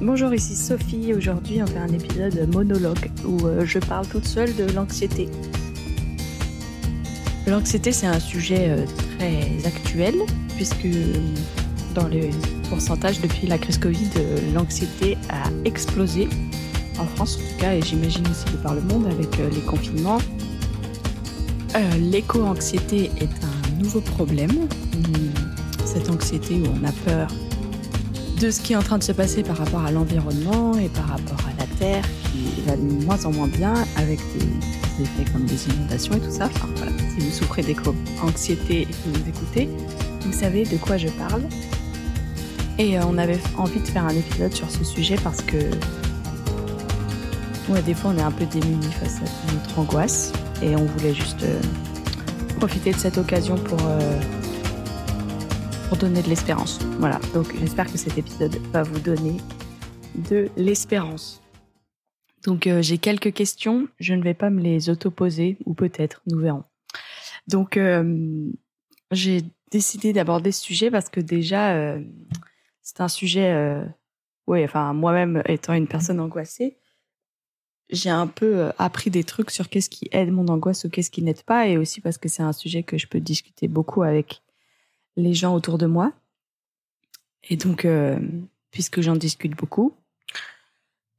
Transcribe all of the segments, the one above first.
Bonjour, ici Sophie. Aujourd'hui, on fait un épisode monologue où euh, je parle toute seule de l'anxiété. L'anxiété, c'est un sujet euh, très actuel puisque dans les pourcentages depuis la crise Covid, euh, l'anxiété a explosé en France en tout cas et j'imagine aussi par le monde avec les confinements. L'éco-anxiété est un nouveau problème. Cette anxiété où on a peur de ce qui est en train de se passer par rapport à l'environnement et par rapport à la Terre qui va de moins en moins bien avec des, effets comme des inondations et tout ça. Si vous souffrez d'éco-anxiété et que vous écoutez, vous savez de quoi je parle. Et euh, on avait envie de faire un épisode sur ce sujet parce que ouais, des fois on est un peu démunis face à notre angoisse et on voulait juste euh, profiter de cette occasion pour... Euh, pour donner de l'espérance. Voilà, donc j'espère que cet épisode va vous donner de l'espérance. Donc euh, j'ai quelques questions, je ne vais pas me les auto-poser, ou peut-être, nous verrons. Donc euh, j'ai décidé d'aborder ce sujet parce que déjà, euh, c'est un sujet, oui, enfin moi-même étant une personne angoissée, j'ai un peu appris des trucs sur qu'est-ce qui aide mon angoisse ou qu'est-ce qui n'aide pas, et aussi parce que c'est un sujet que je peux discuter beaucoup avec les gens autour de moi. Et donc, euh, puisque j'en discute beaucoup,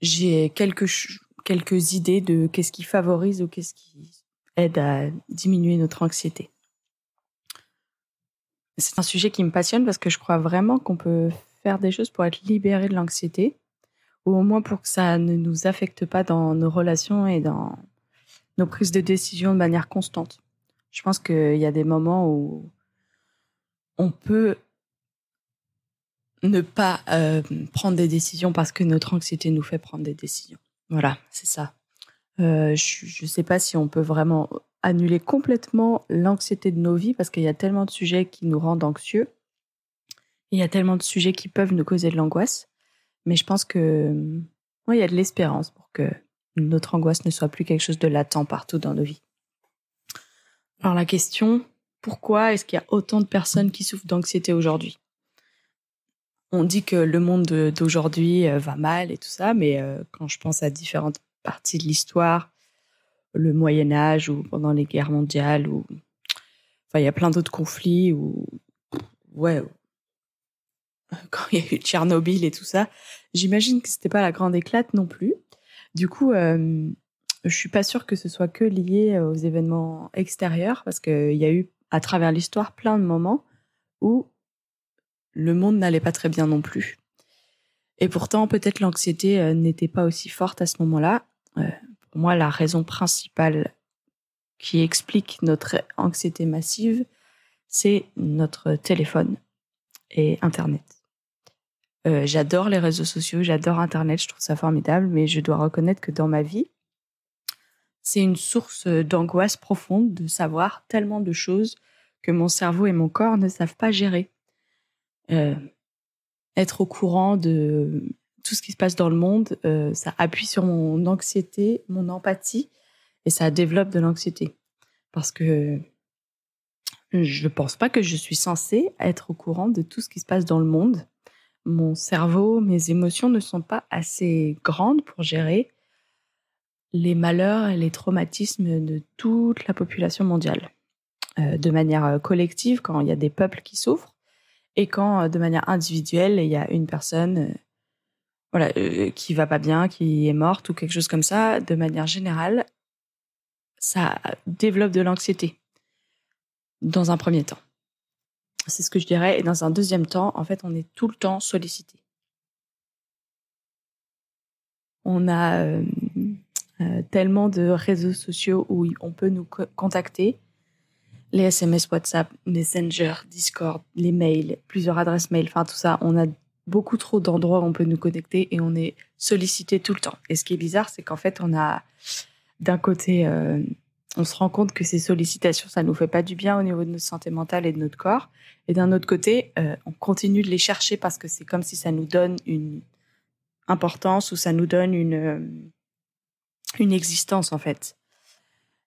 j'ai quelques, quelques idées de qu'est-ce qui favorise ou qu'est-ce qui aide à diminuer notre anxiété. C'est un sujet qui me passionne parce que je crois vraiment qu'on peut faire des choses pour être libéré de l'anxiété, ou au moins pour que ça ne nous affecte pas dans nos relations et dans nos prises de décision de manière constante. Je pense qu'il y a des moments où on peut ne pas euh, prendre des décisions parce que notre anxiété nous fait prendre des décisions. Voilà, c'est ça. Euh, je ne sais pas si on peut vraiment annuler complètement l'anxiété de nos vies parce qu'il y a tellement de sujets qui nous rendent anxieux. Il y a tellement de sujets qui peuvent nous causer de l'angoisse. Mais je pense que il y a de l'espérance pour que notre angoisse ne soit plus quelque chose de latent partout dans nos vies. Alors la question, pourquoi est-ce qu'il y a autant de personnes qui souffrent d'anxiété aujourd'hui? On dit que le monde d'aujourd'hui euh, va mal et tout ça, mais euh, quand je pense à différentes parties de l'histoire, le Moyen Âge ou pendant les guerres mondiales, ou enfin il y a plein d'autres conflits ou ouais quand il y a eu Tchernobyl et tout ça, j'imagine que c'était pas la grande éclate non plus. Du coup, euh, je suis pas sûre que ce soit que lié aux événements extérieurs parce qu'il y a eu à travers l'histoire plein de moments où le monde n'allait pas très bien non plus. Et pourtant, peut-être l'anxiété euh, n'était pas aussi forte à ce moment-là. Euh, pour moi, la raison principale qui explique notre anxiété massive, c'est notre téléphone et Internet. Euh, j'adore les réseaux sociaux, j'adore Internet, je trouve ça formidable, mais je dois reconnaître que dans ma vie, c'est une source d'angoisse profonde de savoir tellement de choses que mon cerveau et mon corps ne savent pas gérer. Euh, être au courant de tout ce qui se passe dans le monde, euh, ça appuie sur mon anxiété, mon empathie, et ça développe de l'anxiété. Parce que je ne pense pas que je suis censée être au courant de tout ce qui se passe dans le monde. Mon cerveau, mes émotions ne sont pas assez grandes pour gérer les malheurs et les traumatismes de toute la population mondiale, euh, de manière euh, collective quand il y a des peuples qui souffrent et quand euh, de manière individuelle il y a une personne voilà qui va pas bien, qui est morte ou quelque chose comme ça, de manière générale, ça développe de l'anxiété dans un premier temps. C'est ce que je dirais. Et dans un deuxième temps, en fait, on est tout le temps sollicité. On a euh, tellement de réseaux sociaux où on peut nous contacter. Les SMS, WhatsApp, Messenger, Discord, les mails, plusieurs adresses mail, enfin tout ça, on a beaucoup trop d'endroits où on peut nous connecter et on est sollicité tout le temps. Et ce qui est bizarre, c'est qu'en fait, on a d'un côté, euh, on se rend compte que ces sollicitations, ça nous fait pas du bien au niveau de notre santé mentale et de notre corps. Et d'un autre côté, euh, on continue de les chercher parce que c'est comme si ça nous donne une importance ou ça nous donne une une existence en fait.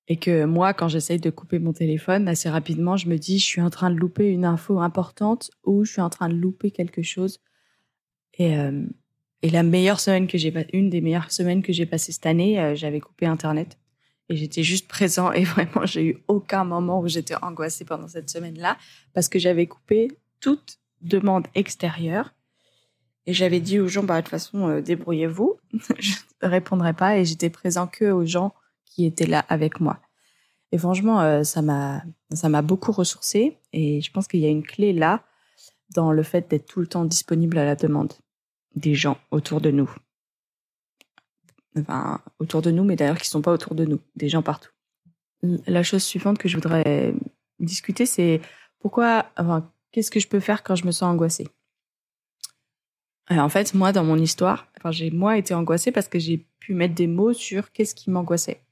Et que moi, quand j'essaye de couper mon téléphone, assez rapidement, je me dis, je suis en train de louper une info importante ou je suis en train de louper quelque chose. Et, euh, la meilleure semaine que j'ai, une des meilleures semaines que j'ai passées cette année, euh, j'avais coupé Internet et j'étais juste présent et vraiment j'ai eu aucun moment où j'étais angoissée pendant cette semaine-là parce que j'avais coupé toute demande extérieure et j'avais dit aux gens bah de toute façon euh, débrouillez-vous, je ne répondrai pas et j'étais présent que aux gens qui étaient là avec moi. Et franchement euh, ça m'a beaucoup ressourcé et je pense qu'il y a une clé là dans le fait d'être tout le temps disponible à la demande des gens autour de nous. Enfin, autour de nous, mais d'ailleurs qui sont pas autour de nous, des gens partout. La chose suivante que je voudrais discuter, c'est pourquoi, qu'est-ce que je peux faire quand je me sens angoissée? En fait, moi, dans mon histoire, enfin, j'ai moi été angoissée parce que j'ai pu mettre des mots sur qu'est-ce qui m'angoissait.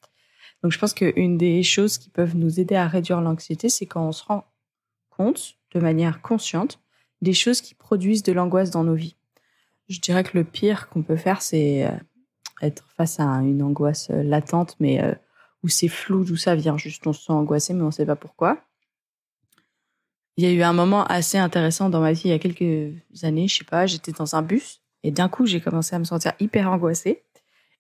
Donc, je pense qu'une des choses qui peuvent nous aider à réduire l'anxiété, c'est quand on se rend compte, de manière consciente, des choses qui produisent de l'angoisse dans nos vies. Je dirais que le pire qu'on peut faire, c'est euh, être face à une angoisse euh, latente, mais euh, où c'est flou, d'où ça vient. Juste, on se sent angoissé, mais on ne sait pas pourquoi. Il y a eu un moment assez intéressant dans ma vie il y a quelques années, je sais pas, j'étais dans un bus et d'un coup, j'ai commencé à me sentir hyper angoissée.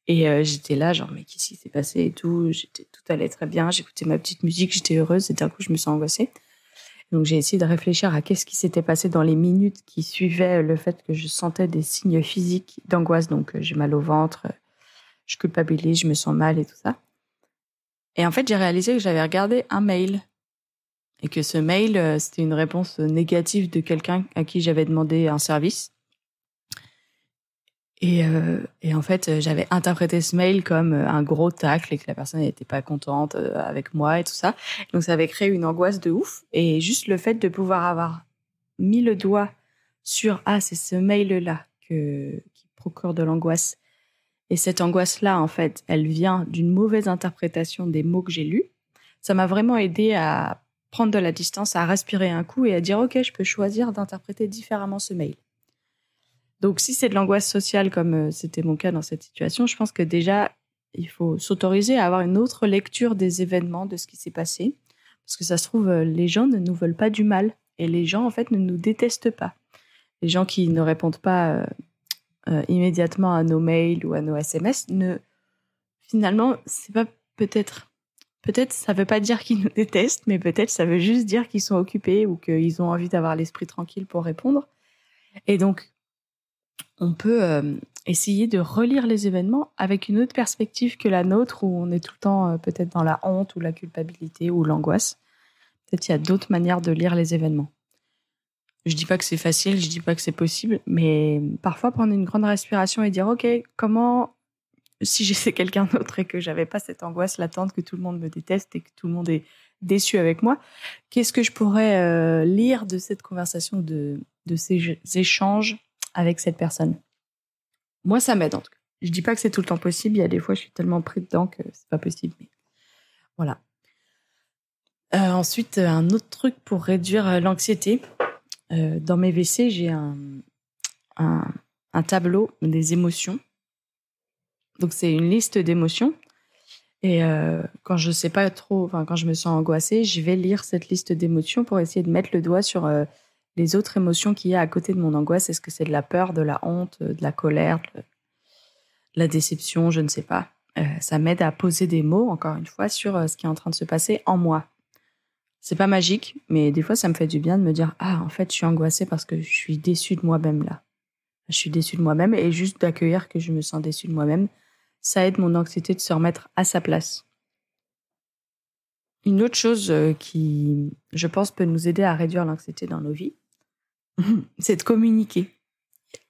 Et j'étais là, genre, mais qu'est-ce qui s'est passé et tout? J'étais, tout allait très bien, j'écoutais ma petite musique, j'étais heureuse et d'un coup, je me sens angoissée. Donc j'ai essayé de réfléchir à qu'est-ce qui s'était passé dans les minutes qui suivaient le fait que je sentais des signes physiques d'angoisse. Donc euh, j'ai mal au ventre, je culpabilise, je me sens mal et tout ça. Et en fait, j'ai réalisé que j'avais regardé un mail et que ce mail, euh, c'était une réponse négative de quelqu'un à qui j'avais demandé un service. Et, euh, en fait, euh, j'avais interprété ce mail comme un gros tacle et que la personne n'était pas contente avec moi et tout ça. Donc ça avait créé une angoisse de ouf. Et juste le fait de pouvoir avoir mis le doigt sur ah c'est ce mail là qui procure de l'angoisse. Et cette angoisse là en fait, elle vient d'une mauvaise interprétation des mots que j'ai lus. Ça m'a vraiment aidé à prendre de la distance, à respirer un coup et à dire ok je peux choisir d'interpréter différemment ce mail. Donc, si c'est de l'angoisse sociale, comme euh, c'était mon cas dans cette situation, je pense que déjà, il faut s'autoriser à avoir une autre lecture des événements, de ce qui s'est passé. Parce que ça se trouve, euh, les gens ne nous veulent pas du mal. Et les gens, en fait, ne nous détestent pas. Les gens qui ne répondent pas euh, immédiatement à nos mails ou à nos SMS, ne, finalement, c'est pas peut-être. Peut-être ça veut pas dire qu'ils nous détestent, mais peut-être ça veut juste dire qu'ils sont occupés ou qu'ils ont envie d'avoir l'esprit tranquille pour répondre. Et donc, on peut euh, essayer de relire les événements avec une autre perspective que la nôtre, où on est tout le temps euh, peut-être dans la honte ou la culpabilité ou l'angoisse. Peut-être il y a d'autres manières de lire les événements. Je dis pas que c'est facile, je dis pas que c'est possible, mais parfois prendre une grande respiration et dire ok, comment si j'étais quelqu'un d'autre et que j'avais pas cette angoisse latente que tout le monde me déteste et que tout le monde est déçu avec moi, qu'est-ce que je pourrais euh, lire de cette conversation, de, de ces échanges avec cette personne? Moi, ça m'aide en tout cas. Je dis pas que c'est tout le temps possible. Il y a des fois, je suis tellement pris dedans que c'est pas possible. Mais voilà. Euh, ensuite, un autre truc pour réduire euh, l'anxiété. Dans mes WC, j'ai un, un, tableau des émotions. Donc, c'est une liste d'émotions. Et quand je sais pas trop, enfin, quand je me sens angoissée, je vais lire cette liste d'émotions pour essayer de mettre le doigt sur les autres émotions qu'il y a à côté de mon angoisse. Est-ce que c'est de la peur, de la honte, de la colère, de la déception, je ne sais pas. Euh, ça m'aide à poser des mots, encore une fois, sur euh, ce qui est en train de se passer en moi. C'est pas magique, mais des fois, ça me fait du bien de me dire Ah, en fait, je suis angoissée parce que je suis déçue de moi-même là. Je suis déçue de moi-même et juste d'accueillir que je me sens déçue de moi-même, ça aide mon anxiété de se remettre à sa place. Une autre chose euh, qui, je pense, peut nous aider à réduire l'anxiété dans nos vies, c'est de communiquer.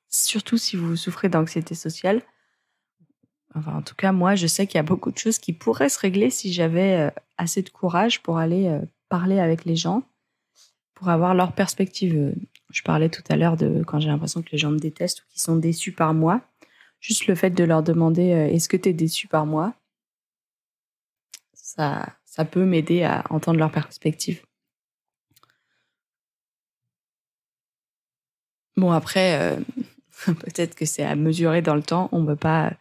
Surtout si vous souffrez d'anxiété sociale. Enfin, en tout cas, moi, je sais qu'il y a beaucoup de choses qui pourraient se régler si j'avais euh, assez de courage pour aller euh, parler avec les gens, pour avoir leur perspective. Je parlais tout à l'heure de quand j'ai l'impression que les gens me détestent ou qu'ils sont déçus par moi. Juste le fait de leur demander est-ce que tu es déçu par moi? Ça, ça peut m'aider à entendre leur perspective. Bon, après, euh, peut-être que c'est à mesurer dans le temps. On ne peut pas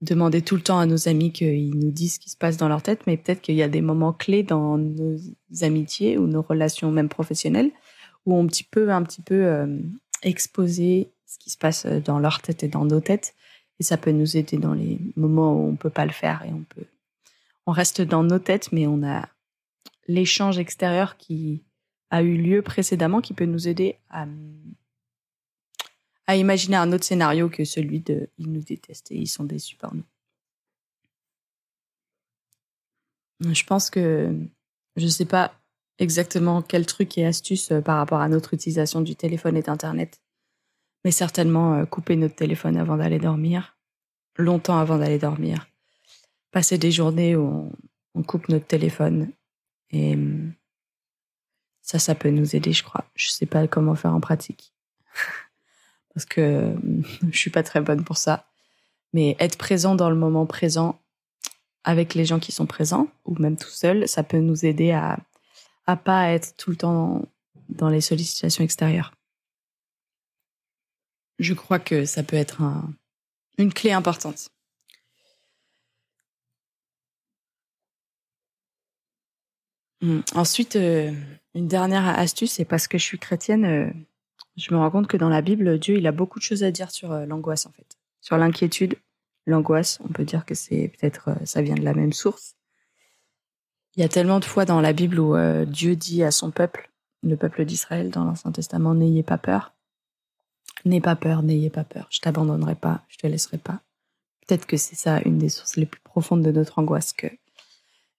demander tout le temps à nos amis qu'ils nous disent ce qui se passe dans leur tête, mais peut-être qu'il y a des moments clés dans nos amitiés ou nos relations même professionnelles où on petit peu, un petit peu euh, exposer ce qui se passe dans leur tête et dans nos têtes. Et ça peut nous aider dans les moments où on peut pas le faire et on peut, on reste dans nos têtes, mais on a l'échange extérieur qui a eu lieu précédemment qui peut nous aider à, à imaginer un autre scénario que celui de ils nous détestent et ils sont déçus par nous. Je pense que je ne sais pas exactement quel truc et astuce euh, par rapport à notre utilisation du téléphone et d'Internet, mais certainement euh, couper notre téléphone avant d'aller dormir, longtemps avant d'aller dormir, passer des journées où on, coupe notre téléphone. Et hum, ça, ça peut nous aider, je crois. Je sais pas comment faire en pratique. Parce que hum, je suis pas très bonne pour ça, mais être présent dans le moment présent avec les gens qui sont présents ou même tout seul, ça peut nous aider à à pas être tout le temps dans, les sollicitations extérieures. Je crois que ça peut être une clé importante. Hum, ensuite, euh, une dernière astuce, c'est parce que je suis chrétienne, euh, je me rends compte que dans la Bible, Dieu, il a beaucoup de choses à dire sur euh, l'angoisse, en fait. Sur l'inquiétude, l'angoisse, on peut dire que c'est peut-être, ça vient de la même source. Il y a tellement de fois dans la Bible où Dieu dit à son peuple, le peuple d'Israël dans l'Ancien Testament, n'ayez pas peur. N'ayez pas peur, n'ayez pas peur. Je t'abandonnerai pas, je te laisserai pas. Peut-être que c'est ça une des sources les plus profondes de notre angoisse, que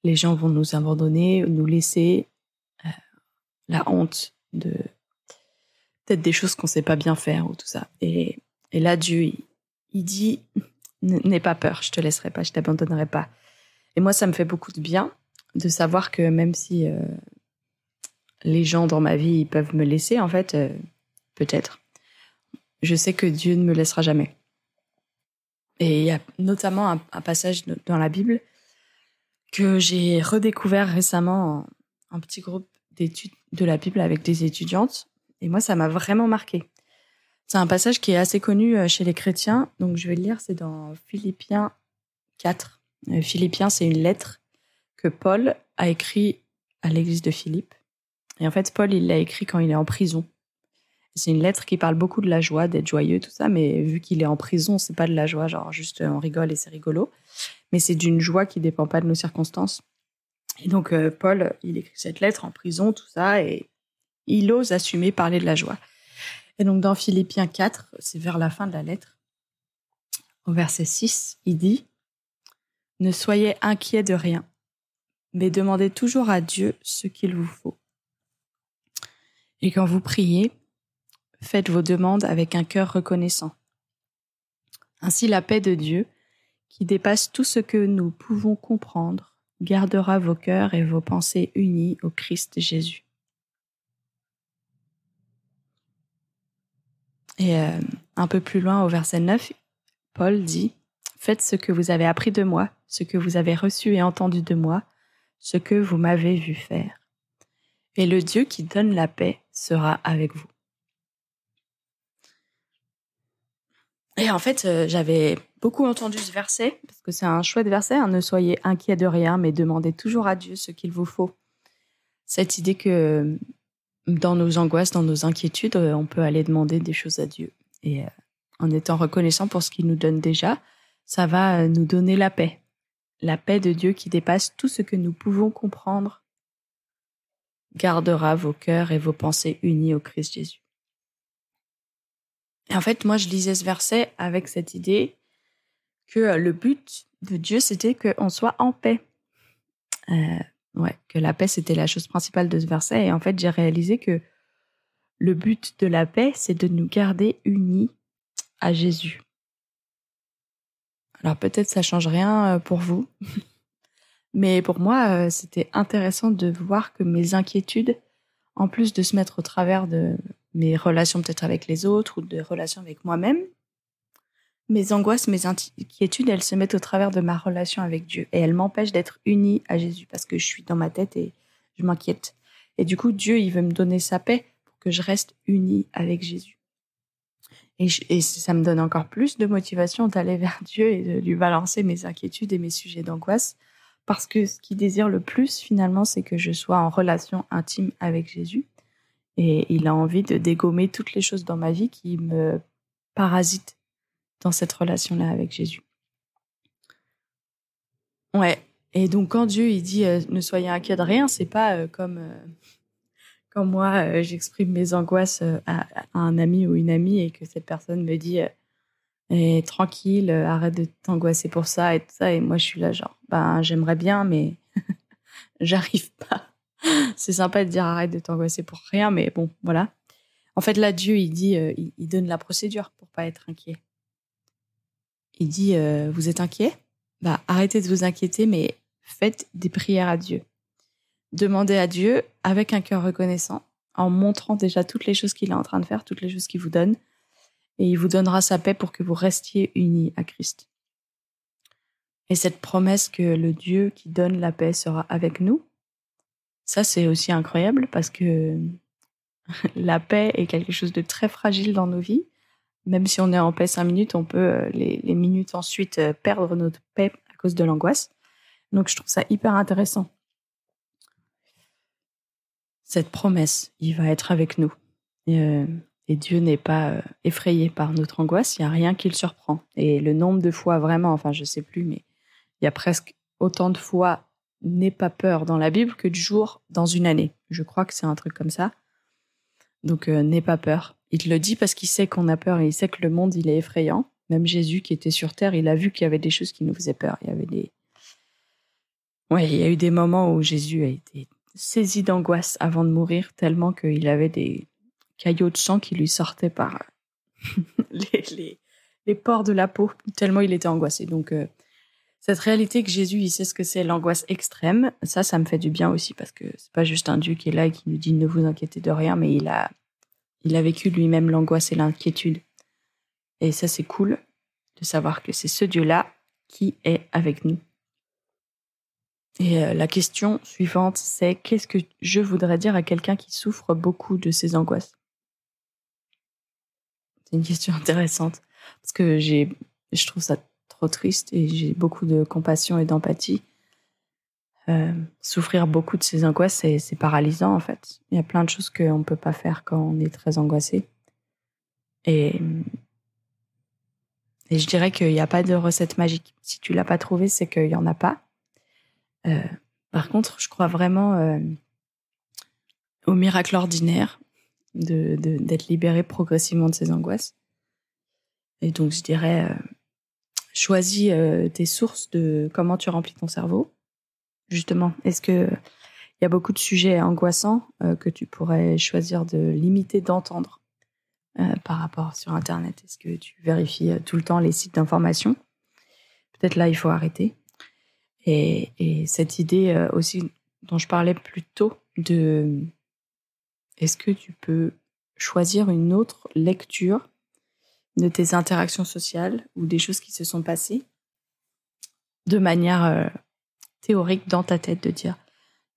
les gens vont nous abandonner, nous laisser euh, la honte de peut-être des choses qu'on sait pas bien faire ou tout ça. Et, et là, Dieu, il, il dit, n'aie pas peur, je te laisserai pas, je t'abandonnerai pas. Et moi, ça me fait beaucoup de bien de savoir que même si euh, les gens dans ma vie peuvent me laisser, en fait, euh, peut-être, je sais que Dieu ne me laissera jamais. Et il y a notamment un, passage dans la Bible que j'ai redécouvert récemment en petit groupe d'études de la Bible avec des étudiantes. Et moi, ça m'a vraiment marqué. C'est un passage qui est assez connu euh, chez les chrétiens. Donc, je vais le lire. C'est dans Philippiens 4. Philippiens, c'est une lettre que Paul a écrit à l'église de Philippe. Et en fait, Paul, il l'a écrit quand il est en prison. C'est une lettre qui parle beaucoup de la joie, d'être joyeux, tout ça, mais vu qu'il est en prison, c'est pas de la joie, genre juste on rigole et c'est rigolo, mais c'est d'une joie qui dépend pas de nos circonstances. Et donc, euh, Paul, il écrit cette lettre en prison, tout ça, et il ose assumer parler de la joie. Et donc, dans Philippiens 4, c'est vers la fin de la lettre, au verset 6, il dit Ne soyez inquiets de rien, mais demandez toujours à Dieu ce qu'il vous faut. Et quand vous priez, faites vos demandes avec un cœur reconnaissant. Ainsi la paix de Dieu, qui dépasse tout ce que nous pouvons comprendre, gardera vos cœurs et vos pensées unis au Christ Jésus. Et euh, un peu plus loin au verset 9, Paul dit, Faites ce que vous avez appris de moi, ce que vous avez reçu et entendu de moi, ce que vous m'avez vu faire. Et le Dieu qui donne la paix sera avec vous. Et en fait, euh, j'avais beaucoup entendu ce verset, parce que c'est un chouette verset, hein, ne soyez inquiets de rien, mais demandez toujours à Dieu ce qu'il vous faut. Cette idée que dans nos angoisses, dans nos inquiétudes, euh, on peut aller demander des choses à Dieu. Et euh, en étant reconnaissant pour ce qu'il nous donne déjà, ça va nous donner la paix la paix de Dieu qui dépasse tout ce que nous pouvons comprendre gardera vos cœurs et vos pensées unis au Christ Jésus. En fait, moi, je lisais ce verset avec cette idée que euh, le but de Dieu, c'était qu'on soit en paix. Euh, ouais, que la paix, c'était la chose principale de ce verset. Et en fait, j'ai réalisé que le but de la paix, c'est de nous garder unis à Jésus. Alors peut-être ça change rien euh, pour vous, mais pour moi, c'était intéressant de voir que mes inquiétudes, en plus de se mettre au travers de mes relations peut-être avec les autres ou de relations avec moi-même, mes angoisses, mes inquiétudes, elles se mettent au travers de ma relation avec Dieu et elles m'empêchent d'être unie à Jésus parce que je suis dans ma tête et je m'inquiète. Et du coup, Dieu, il veut me donner sa paix pour que je reste unie avec Jésus. Et, ça me donne encore plus de motivation d'aller vers Dieu et de lui balancer mes inquiétudes et mes sujets d'angoisse. Parce que ce qu'il désire le plus, finalement, c'est que je sois en relation intime avec Jésus. Et il a envie de dégommer toutes les choses dans ma vie qui me parasite dans cette relation-là avec Jésus. Ouais. Et donc quand Dieu il dit euh, ne soyez inquiets de rien, c'est pas euh, comme euh, comme moi j'exprime mes angoisses à, un ami ou une amie et que cette personne me dit eh, tranquille, arrête de t'angoisser pour ça et tout ça et moi je suis là genre ben j'aimerais bien mais j'arrive pas. C'est sympa de dire arrête de t'angoisser pour rien mais bon voilà. En fait là Dieu il dit il, donne la procédure pour pas être inquiet. Il dit vous êtes inquiet? Bah, arrêtez de vous inquiéter, mais faites des prières à Dieu. Demandez à Dieu avec un cœur reconnaissant, en montrant déjà toutes les choses qu'il est en train de faire, toutes les choses qu'il vous donne, et il vous donnera sa paix pour que vous restiez unis à Christ. Et cette promesse que le Dieu qui donne la paix sera avec nous, ça c'est aussi incroyable parce que la paix est quelque chose de très fragile dans nos vies même si on est en paix cinq minutes, on peut euh, les, minutes ensuite euh, perdre notre paix à cause de l'angoisse. Donc je trouve ça hyper intéressant. Cette promesse, il va être avec nous. Et, euh, Dieu n'est pas effrayé par notre angoisse, il n'y a rien qui le surprend. Et le nombre de fois vraiment, enfin je sais plus, mais il y a presque autant de fois n'aie pas peur dans la Bible que de jours dans une année. Je crois que c'est un truc comme ça. Donc n'aie pas peur. Il le dit parce qu'il sait qu'on a peur et il sait que le monde, il est effrayant. Même Jésus qui était sur terre, il a vu qu'il y avait des choses qui nous faisaient peur. Il y avait des. Ouais, il y a eu des moments où Jésus a été saisi d'angoisse avant de mourir, tellement qu'il avait des caillots de sang qui lui sortaient par les, les, pores de la peau, tellement il était angoissé. Donc, euh, cette réalité que Jésus, il sait ce que c'est l'angoisse extrême, ça, ça me fait du bien aussi parce que c'est pas juste un Dieu qui est là et qui nous dit ne vous inquiétez de rien, mais il a, il a vécu lui-même l'angoisse et l'inquiétude. Et ça, c'est cool de savoir que c'est ce Dieu-là qui est avec nous. Et euh, la question suivante, c'est qu'est-ce que je voudrais dire à quelqu'un qui souffre beaucoup de ces angoisses? C'est une question intéressante parce que j'ai, je trouve ça trop triste et j'ai beaucoup de compassion et d'empathie euh, souffrir beaucoup de ces angoisses, c'est paralysant en fait. Il y a plein de choses qu'on ne peut pas faire quand on est très angoissé. Et, je dirais qu'il n'y a pas de recette magique. Si tu l'as pas trouvé, c'est qu'il n'y en a pas. Euh, par contre, je crois vraiment euh, au miracle ordinaire d'être de, libéré progressivement de ces angoisses. Et donc, je dirais, choisis tes sources de comment tu remplis ton cerveau. Justement Est-ce que il y a beaucoup de sujets angoissants euh, que tu pourrais choisir de limiter d'entendre euh, par rapport sur Internet? Est-ce que tu vérifies euh, tout le temps les sites d'information? Peut-être là, il faut arrêter. Et, et cette idée aussi dont je parlais plus tôt de est-ce que tu peux choisir une autre lecture de tes interactions sociales ou des choses qui se sont passées de manière théorique dans ta tête de dire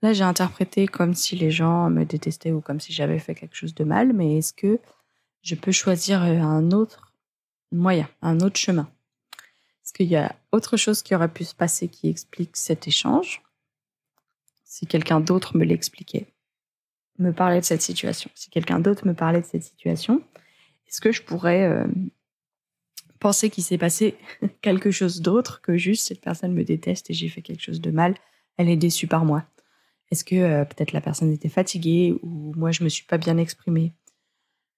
là j'ai interprété comme si les gens me détestaient ou comme si j'avais fait quelque chose de mal, mais est-ce que je peux choisir euh, un autre moyen, un autre chemin? Est-ce qu'il y a autre chose qui aurait pu se passer qui explique cet échange? Si quelqu'un d'autre me l'expliquait, me parlait de cette situation, si quelqu'un d'autre me parlait de cette situation, est-ce que je pourrais euh, penser qu'il s'est passé quelque chose d'autre que juste cette personne me déteste et j'ai fait quelque chose de mal, elle est déçue par moi. Est-ce que euh, peut-être la personne était fatiguée ou moi je me suis pas bien exprimée?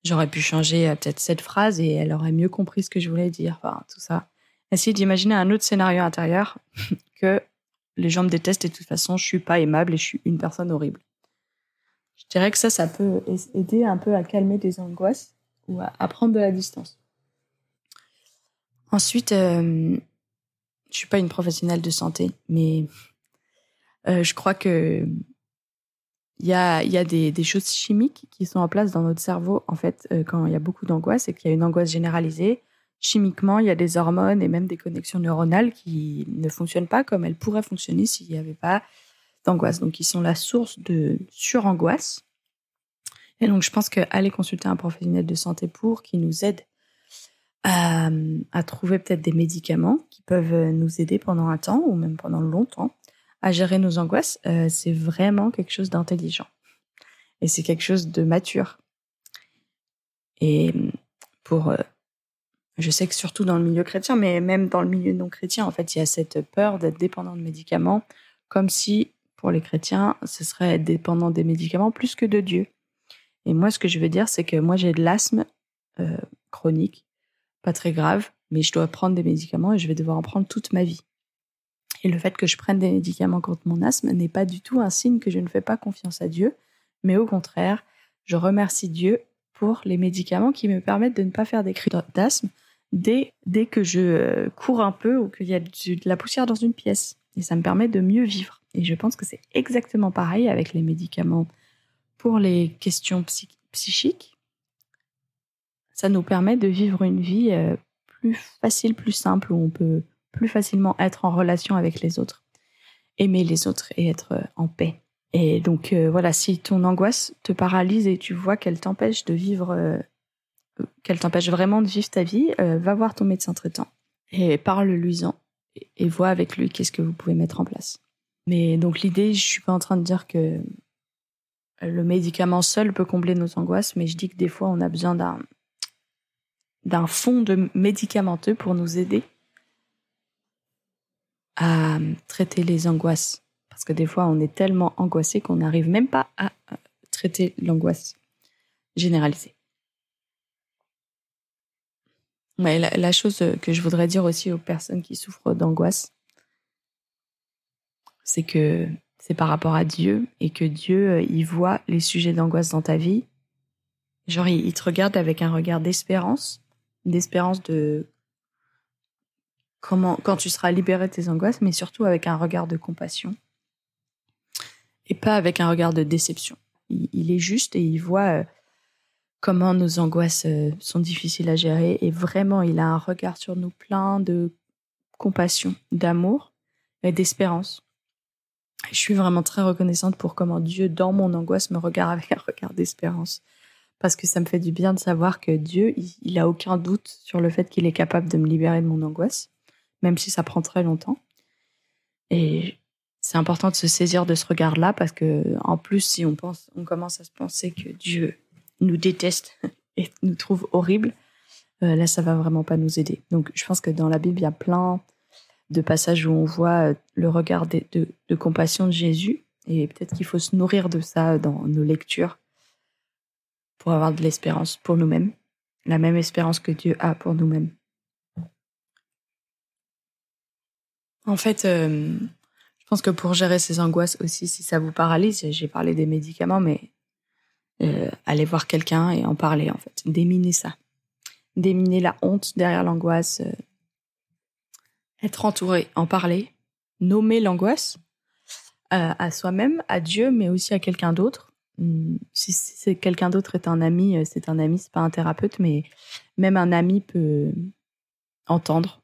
J'aurais pu changer euh, peut-être cette phrase et elle aurait mieux compris ce que je voulais dire. Enfin, tout ça. Essayer d'imaginer un autre scénario intérieur que les gens me détestent et de toute façon je suis pas aimable et je suis une personne horrible. Je dirais que ça, ça peut aider un peu à calmer des angoisses ou à prendre de la distance. Ensuite, euh, je suis pas une professionnelle de santé, mais euh, je crois que il y a, y a des, des, choses chimiques qui sont en place dans notre cerveau, en fait, euh, quand il y a beaucoup d'angoisse et qu'il y a une angoisse généralisée. Chimiquement, il y a des hormones et même des connexions neuronales qui ne fonctionnent pas comme elles pourraient fonctionner s'il n'y avait pas d'angoisse. Donc, ils sont la source de surangoisse. Et donc, je pense qu'aller consulter un professionnel de santé pour qui nous aide à, trouver peut-être des médicaments qui peuvent nous aider pendant un temps ou même pendant longtemps à gérer nos angoisses, euh, c'est vraiment quelque chose d'intelligent. Et c'est quelque chose de mature. Et pour euh, Je sais que surtout dans le milieu chrétien, mais même dans le milieu non chrétien, en fait, il y a cette peur d'être dépendant de médicaments, comme si pour les chrétiens, ce serait être dépendant des médicaments plus que de Dieu. Et moi, ce que je veux dire, c'est que moi, j'ai de l'asthme euh, chronique, pas très grave, mais je dois prendre des médicaments et je vais devoir en prendre toute ma vie. Et le fait que je prenne des médicaments contre mon asthme n'est pas du tout un signe que je ne fais pas confiance à Dieu, mais au contraire, je remercie Dieu pour les médicaments qui me permettent de ne pas faire des cris d'asthme dès, dès que je euh, cours un peu ou qu'il y a de la poussière dans une pièce. Et ça me permet de mieux vivre. Et je pense que c'est exactement pareil avec les médicaments pour les questions psychiques. Ça nous permet de vivre une vie euh, plus facile, plus simple, où on peut plus facilement être en relation avec les autres, aimer les autres et être euh, en paix. Et donc voilà, si ton angoisse te paralyse et tu vois qu'elle t'empêche de vivre qu'elle t'empêche vraiment de vivre ta vie, euh, va voir ton médecin traitant et parle-lui-en et, vois avec lui qu'est-ce que vous pouvez mettre en place. Mais donc l'idée, je suis pas en train de dire que le médicament seul peut combler nos angoisses, mais je dis que des fois on a besoin d'un d'un fond de médicamenteux pour nous aider à traiter les angoisses. Parce que des fois, on est tellement angoissé qu'on n'arrive même pas à traiter l'angoisse généralisée. Mais la, chose que je voudrais dire aussi aux personnes qui souffrent d'angoisse, c'est que c'est par rapport à Dieu et que Dieu, euh, il voit les sujets d'angoisse dans ta vie. Genre, il, te regarde avec un regard d'espérance, d'espérance de comment, quand tu seras libéré de tes angoisses, mais surtout avec un regard de compassion et pas avec un regard de déception. Il, est juste et il voit euh, comment nos angoisses euh, sont difficiles à gérer. Et vraiment, il a un regard sur nous plein de compassion, d'amour et d'espérance. Je suis vraiment très reconnaissante pour comment Dieu, dans mon angoisse, me regarde avec un regard d'espérance. Parce que ça me fait du bien de savoir que Dieu, il, a aucun doute sur le fait qu'il est capable de me libérer de mon angoisse, même si ça prend très longtemps. Et c'est important de se saisir de ce regard-là parce que, en plus, si on pense, on commence à se penser que Dieu nous déteste et nous trouve horribles, euh, là, ça va vraiment pas nous aider. Donc, je pense que dans la Bible, il y a plein de passages où on voit euh, le regard de, compassion de Jésus. Et peut-être qu'il faut se nourrir de ça dans nos lectures pour avoir de l'espérance pour nous-mêmes, la même espérance que Dieu a pour nous-mêmes. En fait, euh, je pense que pour gérer ces angoisses aussi, si ça vous paralyse, j'ai parlé des médicaments, mais euh, aller voir quelqu'un et en parler en fait, déminer ça, déminer la honte derrière l'angoisse, être entouré, en parler, nommer l'angoisse euh, à soi-même, à Dieu, mais aussi à quelqu'un d'autre. Hmm, si quelqu'un d'autre est un ami, c'est un ami, c'est pas un thérapeute, mais même un ami peut entendre.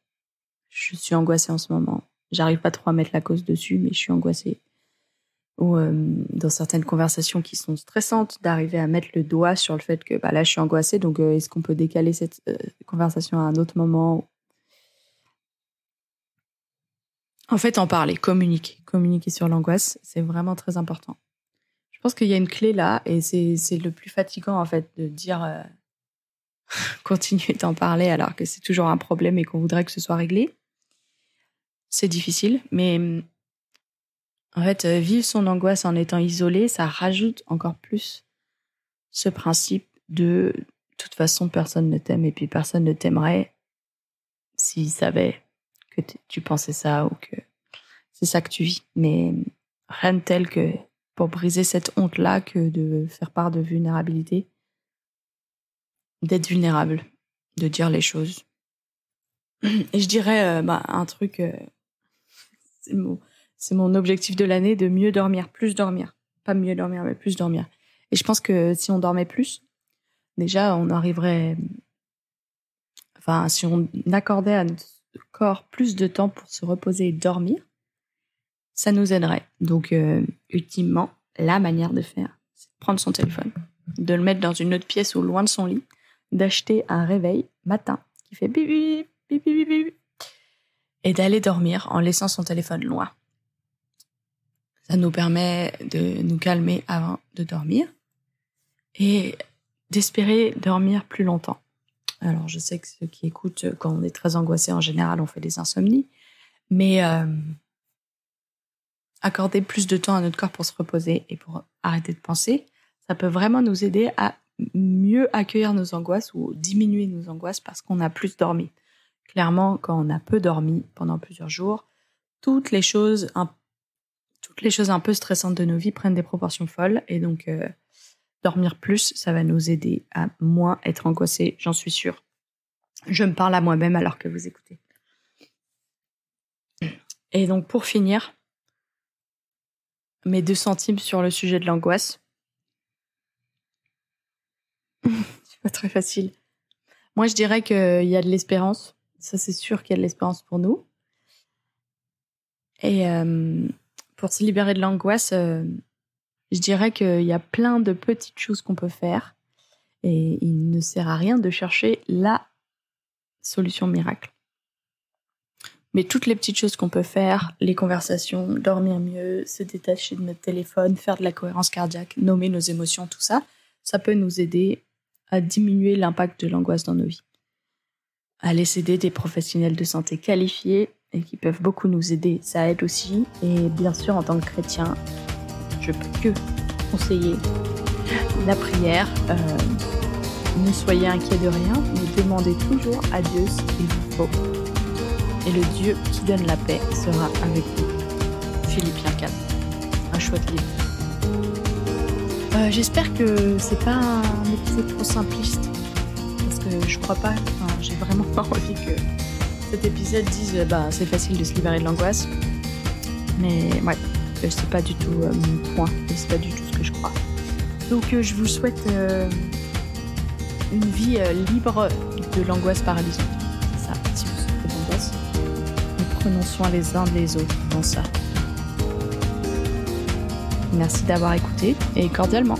Je suis angoissée en ce moment. J'arrive pas trop à mettre la cause dessus, mais je suis angoissée ou euh, dans certaines conversations qui sont stressantes, d'arriver à mettre le doigt sur le fait que bah, là, je suis angoissée, donc euh, est-ce qu'on peut décaler cette euh, conversation à un autre moment En fait, en parler, communiquer. Communiquer sur l'angoisse, c'est vraiment très important. Je pense qu'il y a une clé là, et c'est le plus fatigant, en fait, de dire continuer d'en parler alors que c'est toujours un problème et qu'on voudrait que ce soit réglé. C'est difficile, mais en fait, euh, vivre son angoisse en étant isolé, ça rajoute encore plus ce principe de toute façon, personne ne t'aime et puis personne ne t'aimerait s'il savait que tu pensais ça ou que c'est ça que tu vis. Mais rien de tel que pour briser cette honte-là que de faire part de vulnérabilité, d'être vulnérable, de dire les choses. Et je dirais euh, bah, un truc, euh, c'est c'est mon objectif de l'année de mieux dormir, plus dormir. Pas mieux dormir, mais plus dormir. Et je pense que si on dormait plus, déjà, on arriverait. Enfin, si on accordait à notre corps plus de temps pour se reposer et dormir, ça nous aiderait. Donc, euh, ultimement, la manière de faire, c'est de prendre son téléphone, de le mettre dans une autre pièce ou loin de son lit, d'acheter un réveil matin qui fait bip bip bip bip bip et d'aller dormir en laissant son téléphone loin. Ça nous permet de nous calmer avant de dormir et d'espérer dormir plus longtemps. Alors, je sais que ceux qui écoutent, quand on est très angoissé, en général, on fait des insomnies. Mais euh, accorder plus de temps à notre corps pour se reposer et pour arrêter de penser, ça peut vraiment nous aider à mieux accueillir nos angoisses ou diminuer nos angoisses parce qu'on a plus dormi. Clairement, quand on a peu dormi pendant plusieurs jours, toutes les choses un, toutes les choses un peu stressantes de nos vies prennent des proportions folles et donc euh, dormir plus, ça va nous aider à moins être angoissé, j'en suis sûre. Je me parle à moi-même alors que vous écoutez. Et donc pour finir, mes deux centimes sur le sujet de l'angoisse. c'est pas très facile. Moi, je dirais qu'il y a de l'espérance. Ça, c'est sûr qu'il y a de l'espérance pour nous. Et euh, pour se libérer de l'angoisse, euh, je dirais qu'il y a plein de petites choses qu'on peut faire. Et il ne sert à rien de chercher la solution miracle. Mais toutes les petites choses qu'on peut faire, les conversations, dormir mieux, se détacher de notre téléphone, faire de la cohérence cardiaque, nommer nos émotions, tout ça, ça peut nous aider à diminuer l'impact de l'angoisse dans nos vies. Aller s'aider des professionnels de santé qualifiés et qui peuvent beaucoup nous aider, ça aide aussi. Et bien sûr, en tant que chrétien, je peux que conseiller la prière. Euh, ne soyez inquiets de rien, mais demandez toujours à Dieu ce qu'il vous faut et le Dieu qui donne la paix sera avec vous. Philippiens 4. Un chouette livre. Euh, j'espère que c'est pas un épisode trop simpliste. Parce que je crois pas. j'ai vraiment pas envie que cet épisode dise bah, c'est facile de se libérer de l'angoisse. Mais ouais, c'est pas du tout euh, mon point. C'est pas du tout ce que je crois. Donc euh, je vous souhaite une vie libre de l'angoisse paralysante. prenons soin les uns des autres dans ça. Merci d'avoir écouté et cordialement.